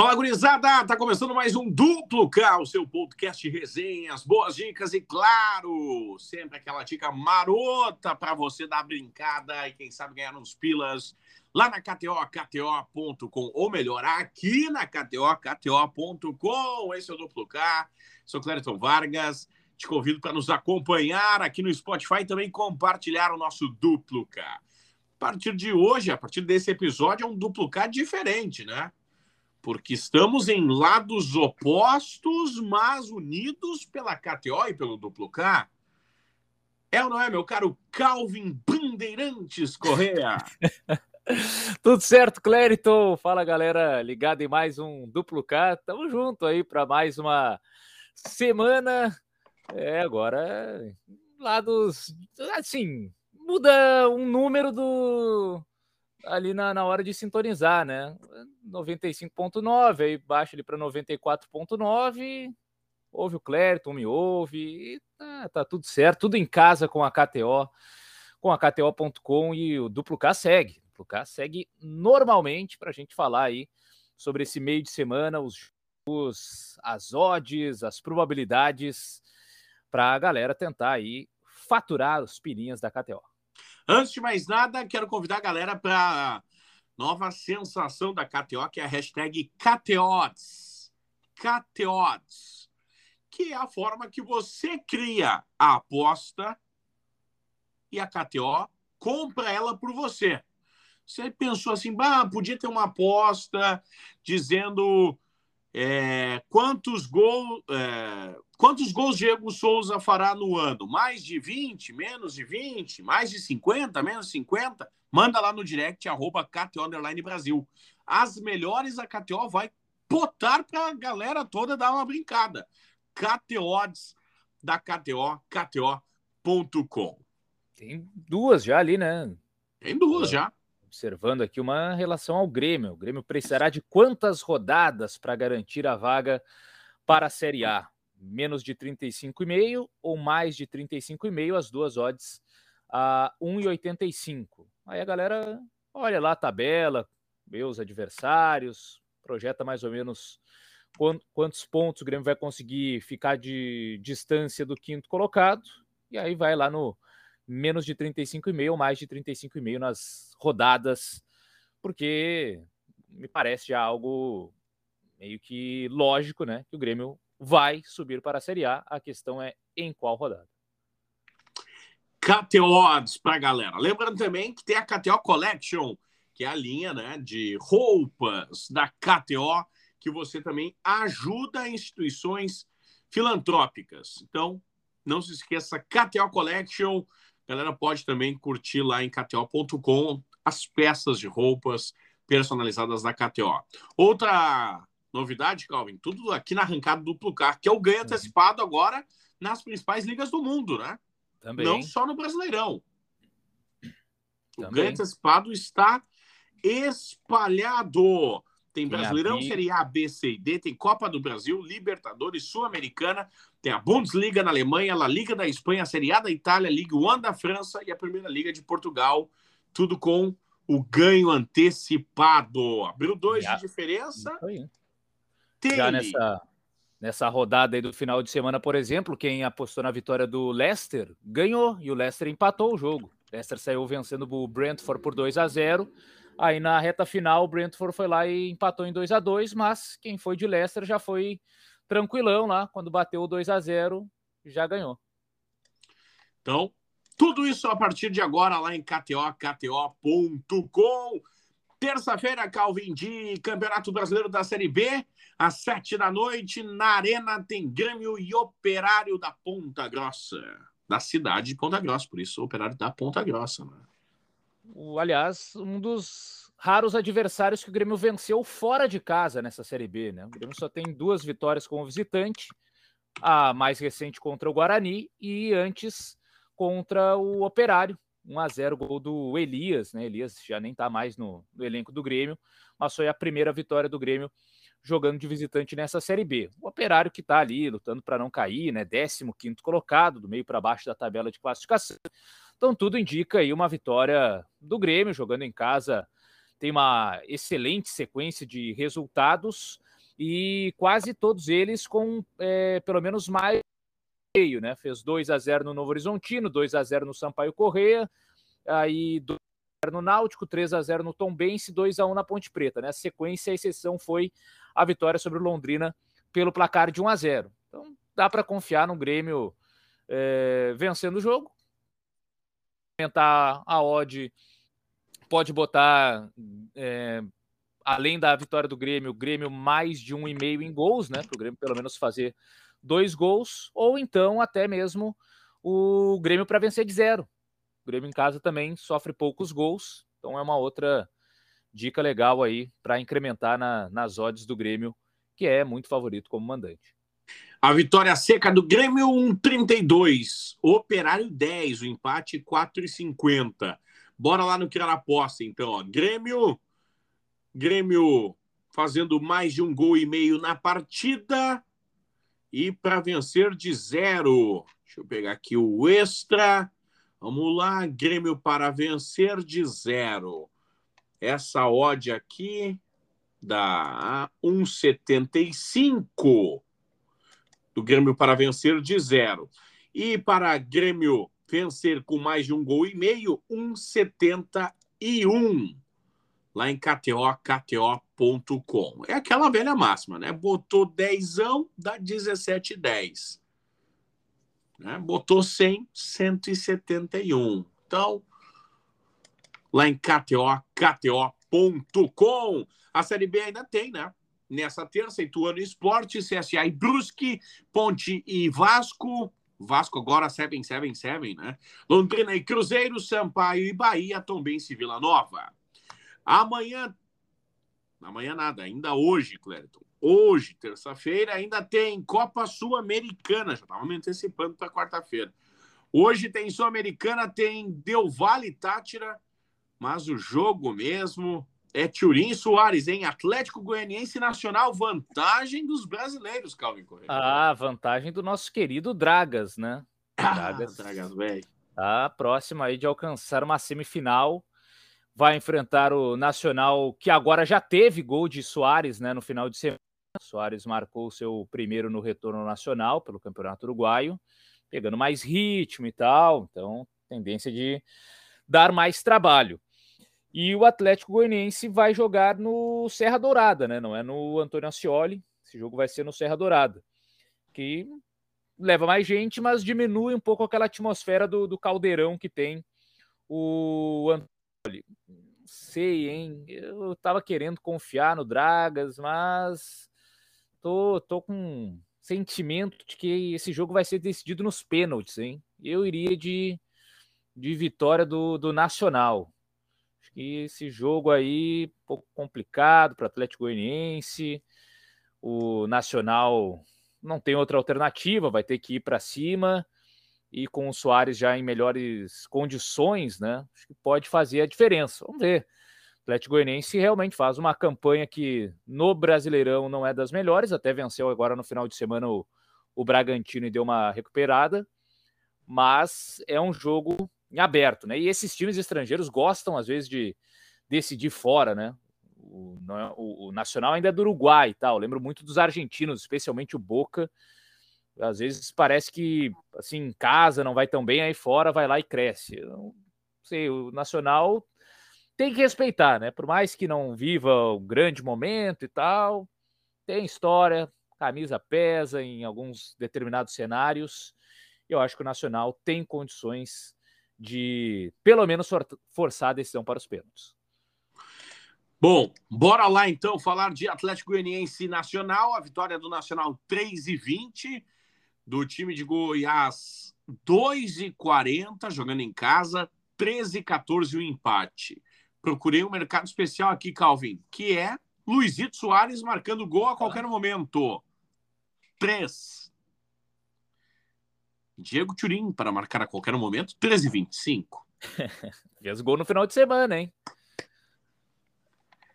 Fala, gurizada! Tá começando mais um Duplo K, o seu podcast de resenhas, boas dicas e, claro, sempre aquela dica marota para você dar brincada e, quem sabe, ganhar uns pilas lá na KTO, KTO.com, ou melhor, aqui na KTO, KTO.com. Esse é o Duplo K, sou Clériton Vargas. Te convido para nos acompanhar aqui no Spotify e também compartilhar o nosso Duplo K. A partir de hoje, a partir desse episódio, é um Duplo K diferente, né? Porque estamos em lados opostos, mas unidos pela KTO e pelo duplo K. É ou não é, meu caro Calvin Bandeirantes Correa? Tudo certo, Clériton? Fala, galera, ligado em mais um duplo K. Tamo junto aí para mais uma semana. É, agora, lados, assim, muda um número do ali na, na hora de sintonizar, né? 95.9, aí baixa ele para 94.9, ouve o Clériton, me ouve, e tá, tá, tudo certo, tudo em casa com a KTO, com a KTO.com e o Duplo K segue. O Duplo K segue normalmente para a gente falar aí sobre esse meio de semana, os, os as odds, as probabilidades para a galera tentar aí faturar os pirinhas da KTO. Antes de mais nada, quero convidar a galera para nova sensação da KTO, que é a hashtag KTODS. KTODS. Que é a forma que você cria a aposta e a KTO compra ela por você. Você pensou assim, bah, podia ter uma aposta dizendo é, quantos, gol, é, quantos gols Diego Souza fará no ano? Mais de 20, menos de 20, mais de 50, menos de 50? Manda lá no direct, arroba KTO Brasil. As melhores a KTO vai botar para a galera toda dar uma brincada. KTOs da KTO, KTO.com. Tem duas já ali, né? Tem duas já observando aqui uma relação ao Grêmio. O Grêmio precisará de quantas rodadas para garantir a vaga para a Série A? Menos de 35,5 ou mais de 35,5, as duas odds a 1,85. Aí a galera olha lá a tabela, os adversários, projeta mais ou menos quantos pontos o Grêmio vai conseguir ficar de distância do quinto colocado, e aí vai lá no menos de 35,5 ou mais de 35,5 nas rodadas, porque me parece já algo meio que lógico, né? Que o Grêmio vai subir para a Série A. A questão é em qual rodada. KTO Odds para galera. Lembrando também que tem a KTO Collection, que é a linha né, de roupas da KTO, que você também ajuda instituições filantrópicas. Então, não se esqueça, KTO Collection, a galera pode também curtir lá em KTO.com as peças de roupas personalizadas da KTO. Outra novidade, Calvin, tudo aqui na arrancada do Plucar, que é o ganho uhum. antecipado agora nas principais ligas do mundo, né? Também. Não só no Brasileirão. O Também. ganho antecipado está espalhado. Tem Brasileirão, tem Série A, B, C e D, tem Copa do Brasil, Libertadores, Sul-Americana, tem a Bundesliga na Alemanha, a Liga da Espanha, a Série A da Itália, a Liga One da França e a Primeira Liga de Portugal, tudo com o ganho antecipado. Abriu dois de diferença. Tem Já nessa, nessa rodada aí do final de semana, por exemplo, quem apostou na vitória do Leicester ganhou e o Leicester empatou o jogo. O Leicester saiu vencendo o Brentford por 2 a 0 Aí na reta final, o Brentford foi lá e empatou em 2 a 2 mas quem foi de Leicester já foi tranquilão lá, quando bateu o 2 a 0 já ganhou. Então, tudo isso a partir de agora lá em KTO, KTO.com. Terça-feira, Calvin de Campeonato Brasileiro da Série B, às sete da noite, na Arena tem Grêmio e Operário da Ponta Grossa. Da cidade de Ponta Grossa, por isso Operário da Ponta Grossa. Né? aliás, um dos raros adversários que o Grêmio venceu fora de casa nessa Série B. Né? O Grêmio só tem duas vitórias como visitante, a mais recente contra o Guarani e antes contra o Operário. 1 a 0 gol do Elias, né? Elias já nem está mais no, no, elenco do Grêmio, mas foi a primeira vitória do Grêmio jogando de visitante nessa Série B. O Operário que está ali lutando para não cair, né? 15 quinto colocado, do meio para baixo da tabela de classificação. Então tudo indica aí uma vitória do Grêmio jogando em casa. Tem uma excelente sequência de resultados. e quase todos eles com é, pelo menos mais né? Fez 2 a 0 no Novo Horizontino, 2 a 0 no Sampaio Correia, aí 2 a 0 no Náutico, 3 a 0 no Tombense, 2 a 1 na Ponte Preta, né? A sequência, a exceção foi a vitória sobre o Londrina pelo placar de 1 a 0. Então, dá para confiar no Grêmio é, vencendo o jogo. Aumentar a odd, pode botar, é, além da vitória do Grêmio, o Grêmio mais de um e meio em gols, né? Para o Grêmio pelo menos fazer dois gols, ou então até mesmo o Grêmio para vencer de zero. O Grêmio em casa também sofre poucos gols, então é uma outra dica legal aí para incrementar na, nas odds do Grêmio, que é muito favorito como mandante. A vitória seca do Grêmio 1,32. Operário 10. O empate 4,50. Bora lá no que era aposta, então. Ó. Grêmio. Grêmio fazendo mais de um gol e meio na partida. E para vencer de zero. Deixa eu pegar aqui o extra. Vamos lá. Grêmio para vencer de zero. Essa odd aqui dá 1,75 do Grêmio para vencer de zero. E para Grêmio vencer com mais de um gol e meio, 1,71 lá em KTO, KTO.com. É aquela velha máxima, né? Botou 10, dá 17,10. Né? Botou 100, 171. Então, lá em KTO, KTO.com. A Série B ainda tem, né? nessa terça, Ituano Esporte, CSA e Brusque, Ponte e Vasco. Vasco agora 777, né? Londrina e Cruzeiro, Sampaio e Bahia, Tombense e Vila Nova. Amanhã, amanhã nada, ainda hoje, Clériton. Hoje, terça-feira, ainda tem Copa Sul-Americana. Já estava me antecipando para quarta-feira. Hoje tem Sul-Americana, tem Del Valle Tátira, mas o jogo mesmo é Turim Soares, em Atlético Goianiense Nacional, vantagem dos brasileiros, Calvin Correia. Ah, vantagem do nosso querido Dragas, né? Dragas, ah, Dragas velho. Tá próximo aí de alcançar uma semifinal. Vai enfrentar o Nacional, que agora já teve gol de Soares, né, no final de semana. Soares marcou o seu primeiro no retorno nacional pelo Campeonato Uruguaio, pegando mais ritmo e tal, então tendência de dar mais trabalho. E o Atlético Goianiense vai jogar no Serra Dourada, né? Não é no Antônio Ascioli. Esse jogo vai ser no Serra Dourada. Que leva mais gente, mas diminui um pouco aquela atmosfera do, do caldeirão que tem o Antônio. Sei, hein? Eu tava querendo confiar no Dragas, mas tô, tô com sentimento de que esse jogo vai ser decidido nos pênaltis, hein? Eu iria de, de vitória do, do Nacional. Acho que esse jogo aí, um pouco complicado para o Atlético Goianiense. O Nacional não tem outra alternativa, vai ter que ir para cima. E com o Soares já em melhores condições, né? Acho que pode fazer a diferença. Vamos ver. O Atlético Goianiense realmente faz uma campanha que no Brasileirão não é das melhores, até venceu agora no final de semana o, o Bragantino e deu uma recuperada, mas é um jogo em aberto, né? E esses times estrangeiros gostam, às vezes, de decidir fora, né? O, é, o, o Nacional ainda é do Uruguai e tal. Lembro muito dos argentinos, especialmente o Boca. Às vezes parece que, assim, em casa não vai tão bem, aí fora vai lá e cresce. Eu não sei, o Nacional tem que respeitar, né? Por mais que não viva o grande momento e tal, tem história, camisa pesa em alguns determinados cenários. Eu acho que o Nacional tem condições de pelo menos forçar a decisão para os pênaltis. Bom, bora lá então falar de Atlético Goianiense Nacional, a vitória do Nacional 3 e 20, do time de Goiás 2 e 40, jogando em casa, 13 e 14 o empate. Procurei um mercado especial aqui, Calvin, que é Luizito Soares marcando gol a qualquer momento. 3. Diego Turim para marcar a qualquer momento, 13h25. Fez gol no final de semana, hein?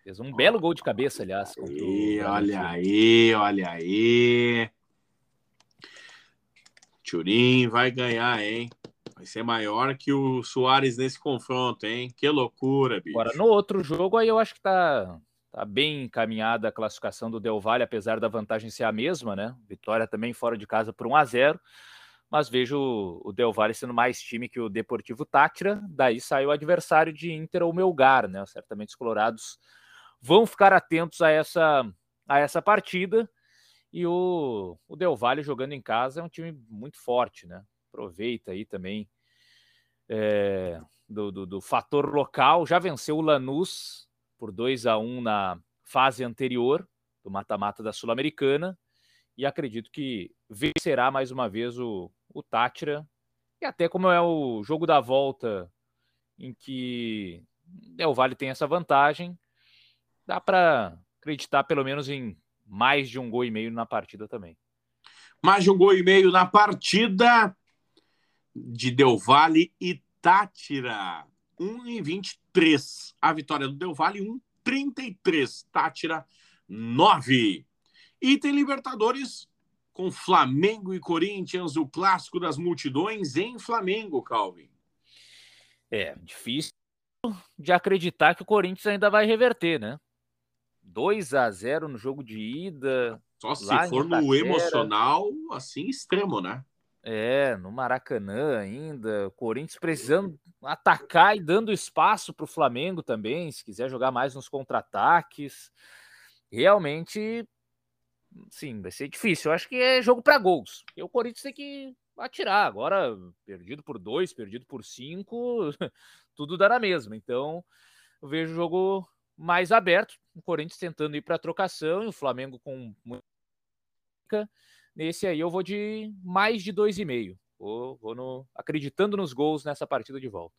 Fez um belo gol de cabeça, aliás. E, olha aí, olha aí. Turim vai ganhar, hein? Vai ser maior que o Soares nesse confronto, hein? Que loucura, bicho. Agora, no outro jogo, aí eu acho que tá, Tá bem encaminhada a classificação do Del Valle, apesar da vantagem ser a mesma, né? Vitória também fora de casa por 1 a 0 mas vejo o Del Valle sendo mais time que o Deportivo Tátira. Daí sai o adversário de Inter ou Melgar, né? Certamente os colorados vão ficar atentos a essa, a essa partida. E o, o Del Valle jogando em casa é um time muito forte, né? Aproveita aí também é, do, do, do, fator local. Já venceu o Lanús por 2 a 1 na fase anterior do mata-mata da Sul-Americana. E acredito que vencerá mais uma vez o, o Tátira. E até como é o jogo da volta em que Del Valle tem essa vantagem, dá para acreditar pelo menos em mais de um gol e meio na partida também. Mais de um gol e meio na partida de Del Valle e Tátira. 1 em 23. A vitória do Del Valle, 1 33. Tátira, 9. E tem Libertadores com Flamengo e Corinthians, o clássico das multidões em Flamengo, Calvin. É, difícil de acreditar que o Corinthians ainda vai reverter, né? 2 a 0 no jogo de ida. Só se for no emocional, assim, extremo, né? É, no Maracanã ainda. Corinthians precisando atacar e dando espaço para o Flamengo também, se quiser jogar mais nos contra-ataques. Realmente sim, vai ser difícil. Eu acho que é jogo para gols. E o Corinthians tem que atirar. Agora, perdido por dois, perdido por cinco, tudo dá na mesma. Então, eu vejo o jogo mais aberto. O Corinthians tentando ir para a trocação e o Flamengo com muita. Nesse aí eu vou de mais de dois e meio. Vou, vou no, acreditando nos gols nessa partida de volta.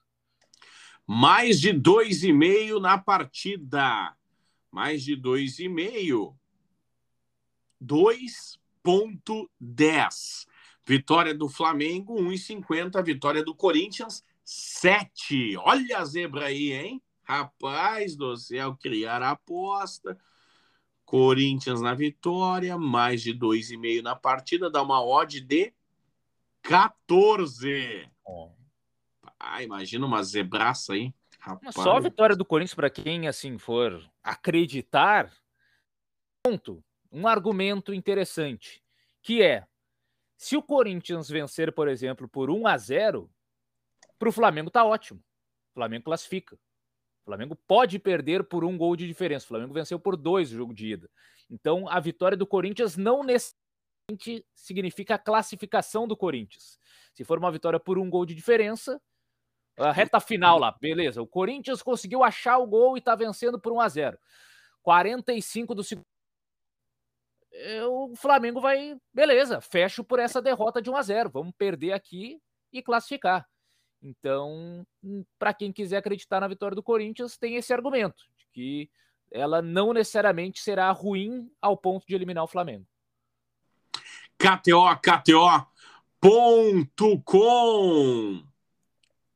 Mais de dois e meio na partida. Mais de dois e meio. 2,10. Vitória do Flamengo, 1,50. Vitória do Corinthians, 7. Olha a zebra aí, hein? Rapaz do céu, criar a aposta. Corinthians na vitória, mais de 2,5 na partida, dá uma odd de 14. Ah, imagina uma zebraça aí. Rapaz. Só a vitória do Corinthians, para quem assim for acreditar, ponto um argumento interessante, que é se o Corinthians vencer, por exemplo, por 1 a 0, para o Flamengo tá ótimo. O Flamengo classifica. O Flamengo pode perder por um gol de diferença. O Flamengo venceu por dois o jogo de ida. Então, a vitória do Corinthians não necessariamente significa a classificação do Corinthians. Se for uma vitória por um gol de diferença, a reta final lá, beleza. O Corinthians conseguiu achar o gol e está vencendo por 1 a 0. 45 do segundo o Flamengo vai, beleza, fecho por essa derrota de 1 a 0. Vamos perder aqui e classificar. Então, hum, para quem quiser acreditar na vitória do Corinthians, tem esse argumento de que ela não necessariamente será ruim ao ponto de eliminar o Flamengo. KTO, KTO.com.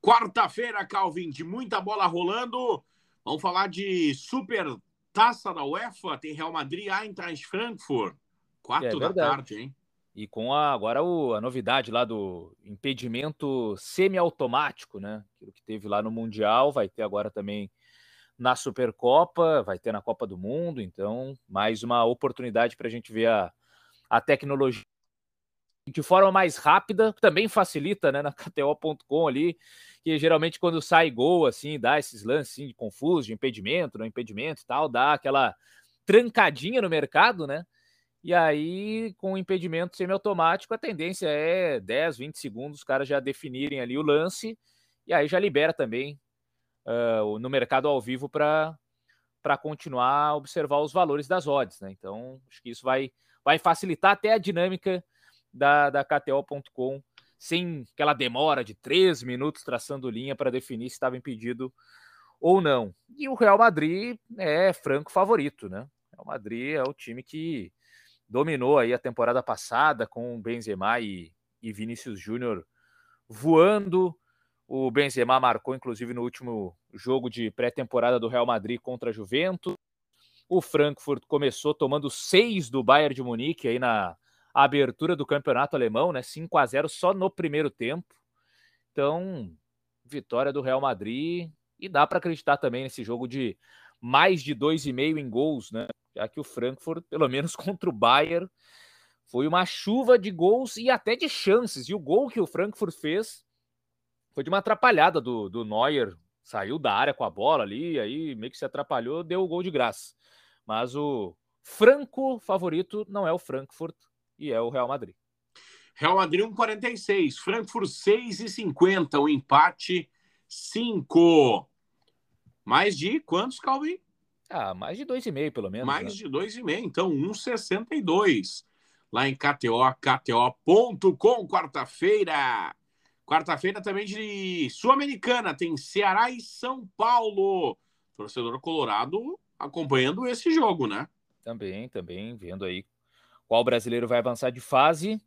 Quarta-feira, Calvin, de muita bola rolando. Vamos falar de Super Taça da UEFA tem Real Madrid, Eintracht Frankfurt. Quatro é, da tarde, hein? E com a, agora o, a novidade lá do impedimento semiautomático, né? Aquilo que teve lá no Mundial, vai ter agora também na Supercopa, vai ter na Copa do Mundo. Então, mais uma oportunidade para a gente ver a, a tecnologia de forma mais rápida, também facilita, né, na KTO.com ali, que geralmente quando sai gol, assim, dá esses lances assim, de confuso, de impedimento, não impedimento e tal, dá aquela trancadinha no mercado, né? E aí, com o impedimento semiautomático, a tendência é 10, 20 segundos os caras já definirem ali o lance, e aí já libera também uh, no mercado ao vivo para continuar a observar os valores das odds, né? Então, acho que isso vai, vai facilitar até a dinâmica da, da KTO.com, sem aquela demora de três minutos traçando linha para definir se estava impedido ou não. E o Real Madrid é franco favorito, né? O Real Madrid é o time que dominou aí a temporada passada com Benzema e, e Vinícius Júnior voando. O Benzema marcou, inclusive, no último jogo de pré-temporada do Real Madrid contra a Juventus. O Frankfurt começou tomando seis do Bayern de Munique aí na, abertura do campeonato alemão, né? 5 a 0 só no primeiro tempo. Então, vitória do Real Madrid e dá para acreditar também nesse jogo de mais de 2,5 em gols, né? Já que o Frankfurt, pelo menos contra o Bayern, foi uma chuva de gols e até de chances. E o gol que o Frankfurt fez foi de uma atrapalhada do, do Neuer. Saiu da área com a bola ali, aí meio que se atrapalhou, deu o gol de graça. Mas o franco favorito não é o Frankfurt e é o Real Madrid. Real Madrid 1,46, Frankfurt 6,50, o um empate 5. Mais de quantos, Calvin? Ah, mais de 2,5 pelo menos. Mais né? de 2,5, então 1,62. Lá em KTO, KTO.com, quarta-feira. Quarta-feira também de Sul-Americana, tem Ceará e São Paulo. Torcedor colorado acompanhando esse jogo, né? Também, também, vendo aí qual brasileiro vai avançar de fase.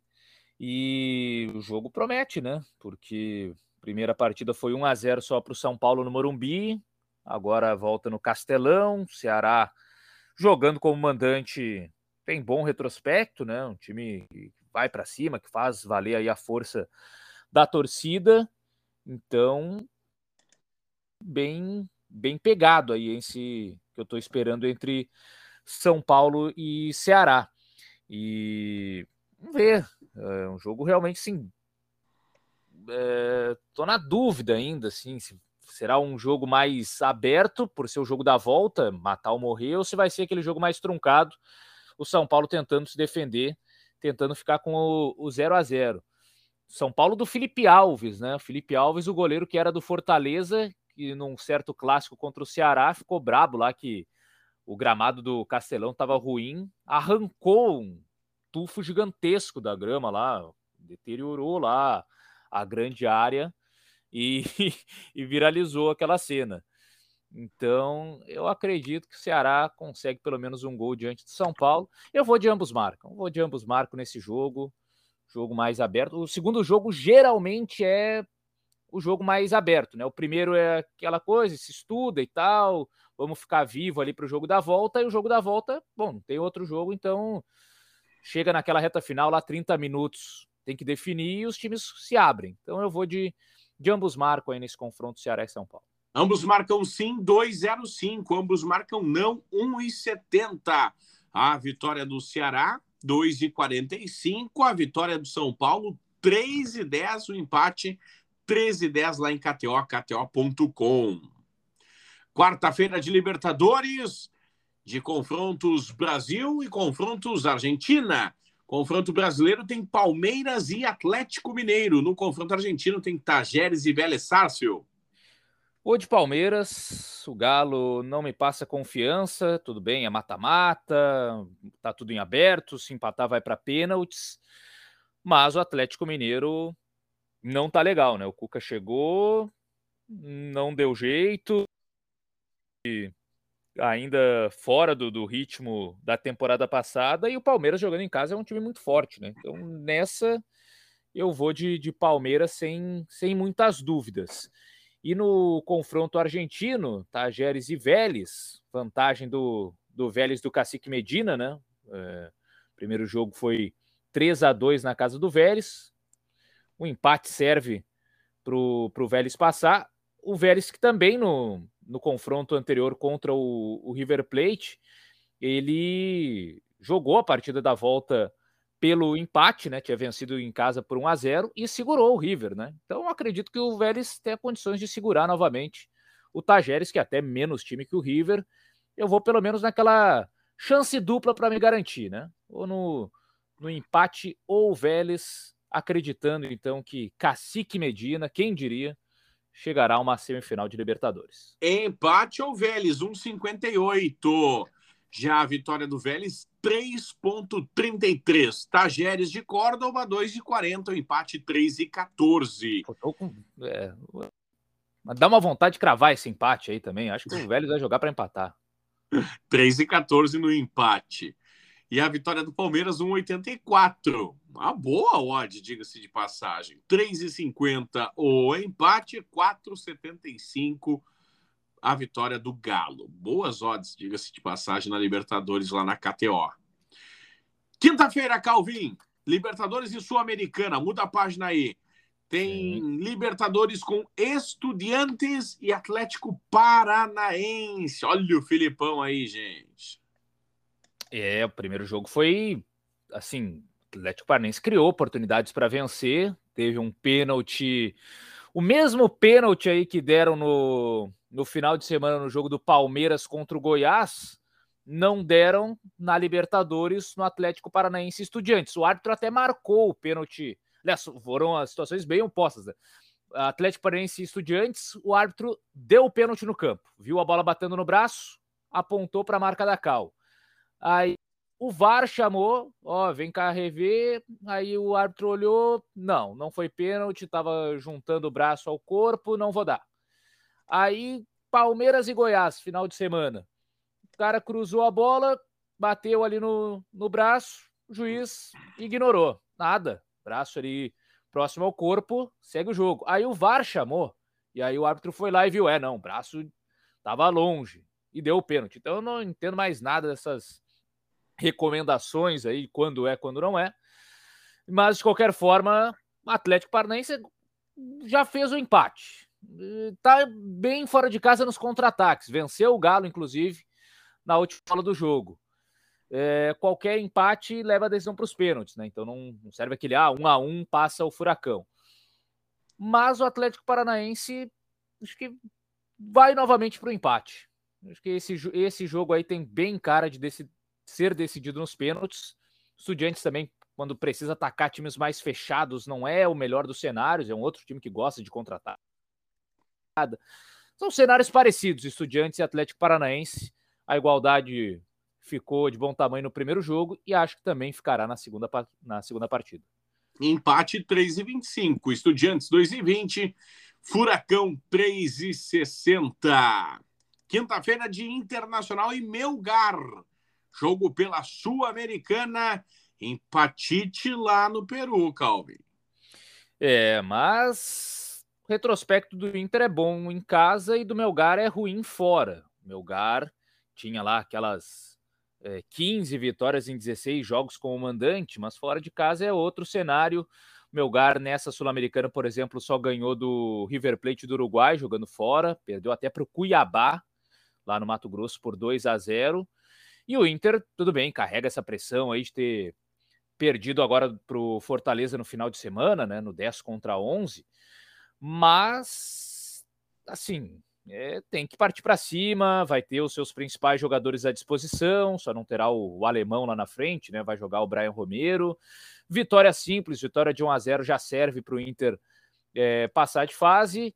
E o jogo promete, né? Porque a primeira partida foi 1 a 0 só para o São Paulo no Morumbi. Agora volta no Castelão. Ceará jogando como mandante tem bom retrospecto, né? Um time que vai para cima, que faz valer aí a força da torcida. Então, bem bem pegado aí esse que eu estou esperando entre São Paulo e Ceará. E vamos ver, é um jogo realmente sim. É, tô na dúvida ainda, assim, se será um jogo mais aberto por ser o jogo da volta, matar ou morrer, ou se vai ser aquele jogo mais truncado, o São Paulo tentando se defender, tentando ficar com o, o 0 a 0 são Paulo do Felipe Alves, né? Felipe Alves, o goleiro que era do Fortaleza, que num certo clássico contra o Ceará ficou brabo lá que o gramado do Castelão estava ruim, arrancou um tufo gigantesco da grama lá, deteriorou lá a grande área e, e viralizou aquela cena. Então, eu acredito que o Ceará consegue pelo menos um gol diante de São Paulo. Eu vou de ambos marcam. Vou de ambos marcam nesse jogo jogo mais aberto. O segundo jogo geralmente é o jogo mais aberto, né? O primeiro é aquela coisa, se estuda e tal, vamos ficar vivo ali para o jogo da volta, e o jogo da volta, bom, não tem outro jogo, então chega naquela reta final lá, 30 minutos, tem que definir e os times se abrem. Então eu vou de, de ambos marcam aí nesse confronto Ceará e São Paulo. Ambos marcam sim, 2,05. Ambos marcam não, 1,70. A vitória do Ceará 2,45. A vitória do São Paulo, 3,10. O empate, 13,10 lá em KTO, KTO.com. Quarta-feira de Libertadores, de confrontos Brasil e confrontos Argentina. Confronto brasileiro tem Palmeiras e Atlético Mineiro. No confronto argentino tem Tajeres e Vélez Sárcio. O de Palmeiras, o Galo não me passa confiança, tudo bem, é mata-mata, tá tudo em aberto, se empatar vai para pênaltis, mas o Atlético Mineiro não tá legal, né? O Cuca chegou, não deu jeito, e ainda fora do, do ritmo da temporada passada, e o Palmeiras jogando em casa é um time muito forte, né? Então nessa eu vou de, de Palmeiras sem, sem muitas dúvidas. E no confronto argentino, Tajeres e Vélez, vantagem do, do Vélez do Cacique Medina, né? É, primeiro jogo foi 3 a 2 na casa do Vélez. O empate serve para o Vélez passar. O Vélez que também no, no confronto anterior contra o, o River Plate, ele jogou a partida da volta pelo empate, né? Tinha vencido em casa por 1 a 0 e segurou o River, né? Então acredito que o Vélez tenha condições de segurar novamente o Tajeres, que é até menos time que o River. Eu vou pelo menos naquela chance dupla para me garantir, né? Ou no, no empate ou o Vélez, acreditando então que Cacique Medina, quem diria, chegará a uma semifinal de Libertadores. Empate ou Vélez, 1,58. Já a vitória do Vélez, 3,33. Tajeres de Córdoba, 2,40. O empate, 3,14. É, dá uma vontade de cravar esse empate aí também. Acho que o Vélez vai jogar para empatar. 3,14 no empate. E a vitória do Palmeiras, 1,84. Uma boa odd, diga-se de passagem. 3,50 o empate, 4,75 a vitória do Galo. Boas odds, diga-se de passagem, na Libertadores lá na KTO. Quinta-feira, Calvin, Libertadores e Sul-Americana, muda a página aí. Tem Sim. Libertadores com Estudiantes e Atlético Paranaense. Olha o Filipão aí, gente. É, o primeiro jogo foi assim, o Atlético Paranaense criou oportunidades para vencer, teve um pênalti, o mesmo pênalti aí que deram no, no final de semana no jogo do Palmeiras contra o Goiás, não deram na Libertadores no Atlético Paranaense Estudiantes. O árbitro até marcou o pênalti Aliás, foram as situações bem opostas. Né? Atlético Paranaense Estudiantes, o árbitro deu o pênalti no campo, viu a bola batendo no braço, apontou para a marca da Cal. Aí o VAR chamou, ó, vem cá rever. Aí o árbitro olhou, não, não foi pênalti, estava juntando o braço ao corpo, não vou dar. Aí Palmeiras e Goiás, final de semana. O cara cruzou a bola, bateu ali no, no braço, o juiz ignorou. Nada, braço ali próximo ao corpo, segue o jogo. Aí o VAR chamou, e aí o árbitro foi lá e viu, é, não, o braço estava longe e deu o pênalti. Então eu não entendo mais nada dessas recomendações aí, quando é, quando não é. Mas de qualquer forma, o Atlético Paranaense já fez o empate. Tá bem fora de casa nos contra-ataques. Venceu o Galo, inclusive, na última bola do jogo é, qualquer empate leva a decisão para os pênaltis, né? Então não, não, serve aquele ah, um a um passa o furacão. Mas o Atlético Paranaense acho que vai novamente para o empate. Acho que esse, esse jogo aí tem bem cara de desse, ser decidido nos pênaltis. Estudiantes também, quando precisa atacar times mais fechados, não é o melhor dos cenários, é um outro time que gosta de contratar. São cenários parecidos, Estudiantes e Atlético Paranaense. A igualdade ficou de bom tamanho no primeiro jogo e acho que também ficará na segunda, na segunda partida. Empate 3,25. Estudiantes 2,20. Furacão 3,60. Quinta-feira de Internacional e Melgar. Jogo pela Sul-Americana. Empatite lá no Peru, Calvin. É, mas o retrospecto do Inter é bom em casa e do Melgar é ruim fora. O Melgar tinha lá aquelas é, 15 vitórias em 16 jogos como mandante, mas fora de casa é outro cenário. Melgar nessa Sul-Americana, por exemplo, só ganhou do River Plate do Uruguai jogando fora, perdeu até para o Cuiabá, lá no Mato Grosso, por 2 a 0. E o Inter, tudo bem, carrega essa pressão aí de ter perdido agora para o Fortaleza no final de semana, né, no 10 contra 11. Mas, assim, é, tem que partir para cima, vai ter os seus principais jogadores à disposição, só não terá o, o, alemão lá na frente, né? Vai jogar o Brian Romero. Vitória simples, vitória de 1 a 0 já serve para o Inter é, passar de fase.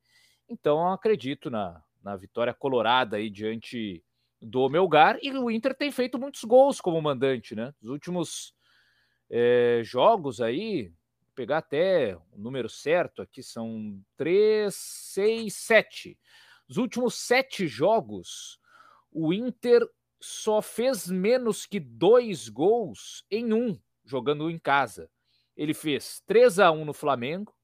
Então acredito na, na vitória colorada aí diante do Melgar. E o Inter tem feito muitos gols como mandante, né? Os últimos é, jogos aí, pegar até o número certo aqui, são 3, 6, 7 nos últimos sete jogos, o Inter só fez menos que dois gols em um, jogando em casa. Ele fez 3 a 1 no Flamengo,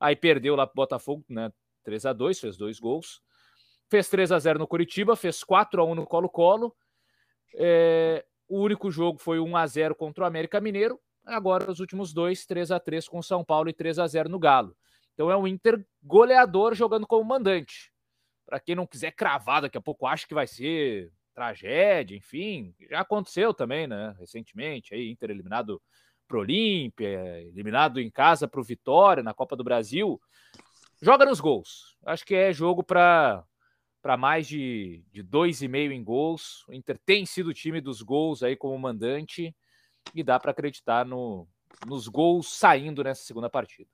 aí perdeu lá pro Botafogo, né? 3 a 2 fez dois gols. Fez 3 a 0 no Curitiba, fez 4 a 1 no Colo-Colo. É, o único jogo foi 1 a 0 contra o América Mineiro. Agora os últimos dois, 3 a 3 com o São Paulo e 3 a 0 no Galo. Então é um Inter goleador jogando como mandante para quem não quiser cravar, daqui a pouco acha que vai ser tragédia, enfim, já aconteceu também, né? Recentemente, aí Inter eliminado pro Olímpia, eliminado em casa pro Vitória na Copa do Brasil. Joga nos gols. Acho que é jogo para para mais de, de dois e meio em gols. O Inter tem sido o time dos gols aí como mandante e dá para acreditar no, nos gols saindo nessa segunda partida.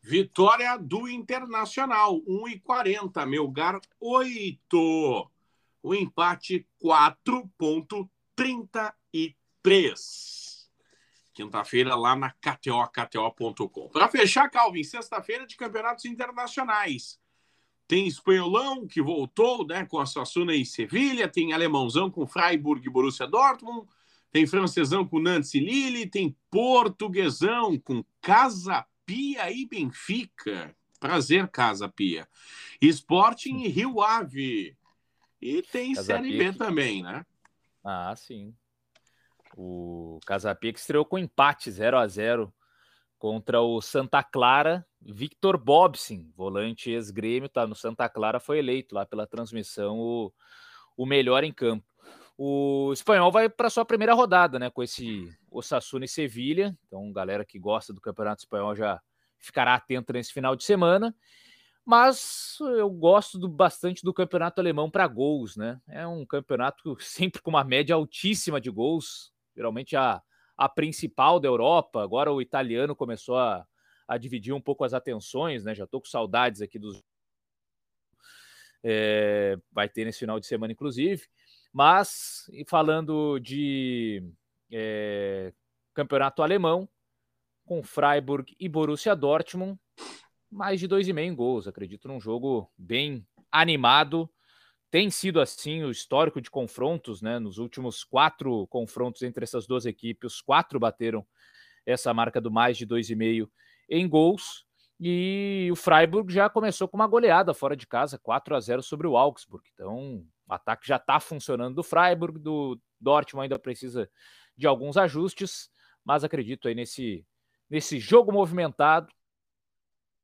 Vitória do Internacional, 1,40. Melgar, 8. O empate, 4,33. Quinta-feira lá na KTO, KTO.com. Para fechar, Calvin, sexta-feira de campeonatos internacionais. Tem Espanholão, que voltou né, com a Suassuna e Sevilha. Tem Alemãozão com Freiburg e Borussia Dortmund. Tem Francesão com Nantes e Lille. Tem Portuguesão com Casa Pia e Benfica. Prazer, Casa Pia. Sporting e Rio Ave. E tem Casa Série B que... também, né? Ah, sim. O Casa Pia que estreou com empate 0 a 0 contra o Santa Clara. Victor Bobson, volante ex-grêmio, tá no Santa Clara, foi eleito lá pela transmissão o, o melhor em campo. O espanhol vai para sua primeira rodada, né? Com esse Osasuna e Sevilha. Então, galera que gosta do Campeonato Espanhol já ficará atento nesse final de semana. Mas eu gosto do, bastante do campeonato alemão para gols, né? É um campeonato sempre com uma média altíssima de gols, geralmente a, a principal da Europa. Agora o italiano começou a, a dividir um pouco as atenções, né? Já estou com saudades aqui dos. É, vai ter nesse final de semana, inclusive. Mas, falando de é, campeonato alemão, com Freiburg e Borussia Dortmund, mais de dois e meio gols. Acredito num jogo bem animado. Tem sido assim o histórico de confrontos, né? Nos últimos quatro confrontos entre essas duas equipes, os quatro bateram essa marca do mais de dois e meio em gols. E o Freiburg já começou com uma goleada fora de casa, 4 a 0 sobre o Augsburg. Então, o ataque já está funcionando do Freiburg, do Dortmund ainda precisa de alguns ajustes, mas acredito aí nesse, nesse jogo movimentado.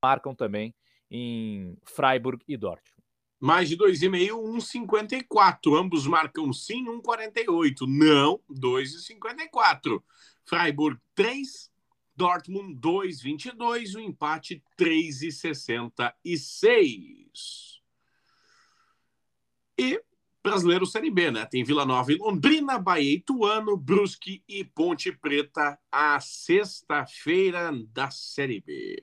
Marcam também em Freiburg e Dortmund. Mais de 2,5, 1,54. Ambos marcam sim, 1,48. Não, 2,54. Freiburg 3, Dortmund 2,22. O empate 3,66. E Brasileiro Série B, né? Tem Vila Nova e Londrina, Bahia e Ituano, Brusque e Ponte Preta, a sexta-feira da Série B.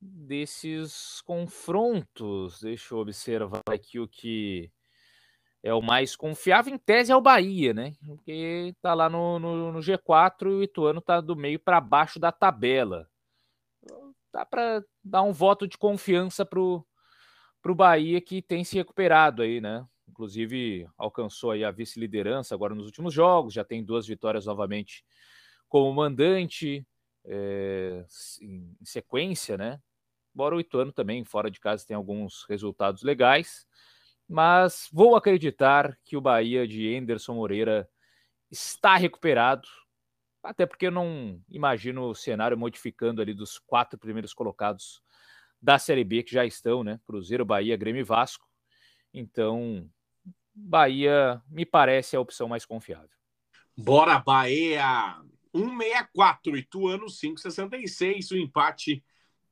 Desses confrontos, deixa eu observar aqui o que é o mais confiável, em tese é o Bahia, né? Porque tá lá no, no, no G4 e o Ituano tá do meio para baixo da tabela. Dá para dar um voto de confiança pro, pro Bahia que tem se recuperado aí, né? inclusive alcançou aí a vice-liderança agora nos últimos jogos, já tem duas vitórias novamente como mandante é, em sequência, né? Embora o Ituano também, fora de casa, tem alguns resultados legais, mas vou acreditar que o Bahia de Anderson Moreira está recuperado, até porque eu não imagino o cenário modificando ali dos quatro primeiros colocados da Série B que já estão, né? Cruzeiro, Bahia, Grêmio e Vasco. Então, Bahia me parece a opção mais confiável. Bora, Bahia! 164, Ituano 566, o empate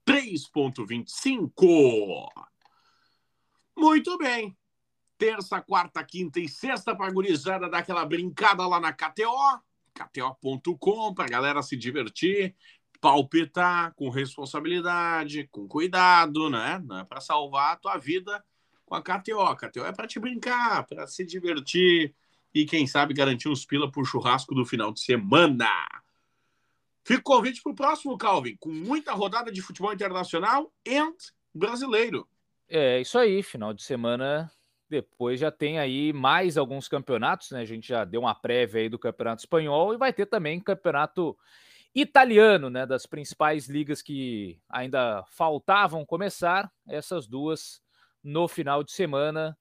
3,25. Muito bem. Terça, quarta, quinta e sexta para gurizada dar aquela brincada lá na KTO, kto.com, para galera se divertir, palpitar com responsabilidade, com cuidado, né? Não é para salvar a tua vida com a KTO. A KTO é para te brincar, para se divertir e, quem sabe, garantir uns pila o churrasco do final de semana. Fica o convite para o próximo, Calvin, com muita rodada de futebol internacional e brasileiro. É isso aí, final de semana. Depois já tem aí mais alguns campeonatos, né? A gente já deu uma prévia aí do Campeonato Espanhol e vai ter também campeonato italiano, né? Das principais ligas que ainda faltavam começar. Essas duas no final de semana.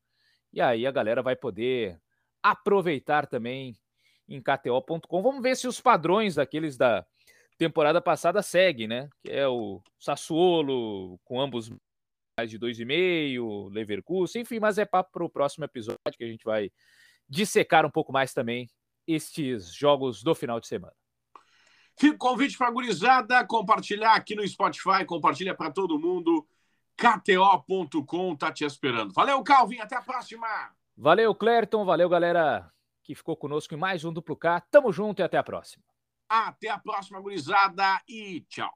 E aí a galera vai poder aproveitar também em KTO.com. Vamos ver se os padrões daqueles da temporada passada seguem, né? Que é o Sassuolo com ambos mais de 2,5, Leverkusen, enfim, mas é para o próximo episódio que a gente vai dissecar um pouco mais também estes jogos do final de semana. Fica o convite para a gurizada compartilhar aqui no Spotify, compartilha para todo mundo. KTO.com tá te esperando. Valeu, Calvin, até a próxima. Valeu, Clerton, valeu, galera que ficou conosco em mais um Duplo K. Tamo junto e até a próxima. Até a próxima, gurizada, e tchau.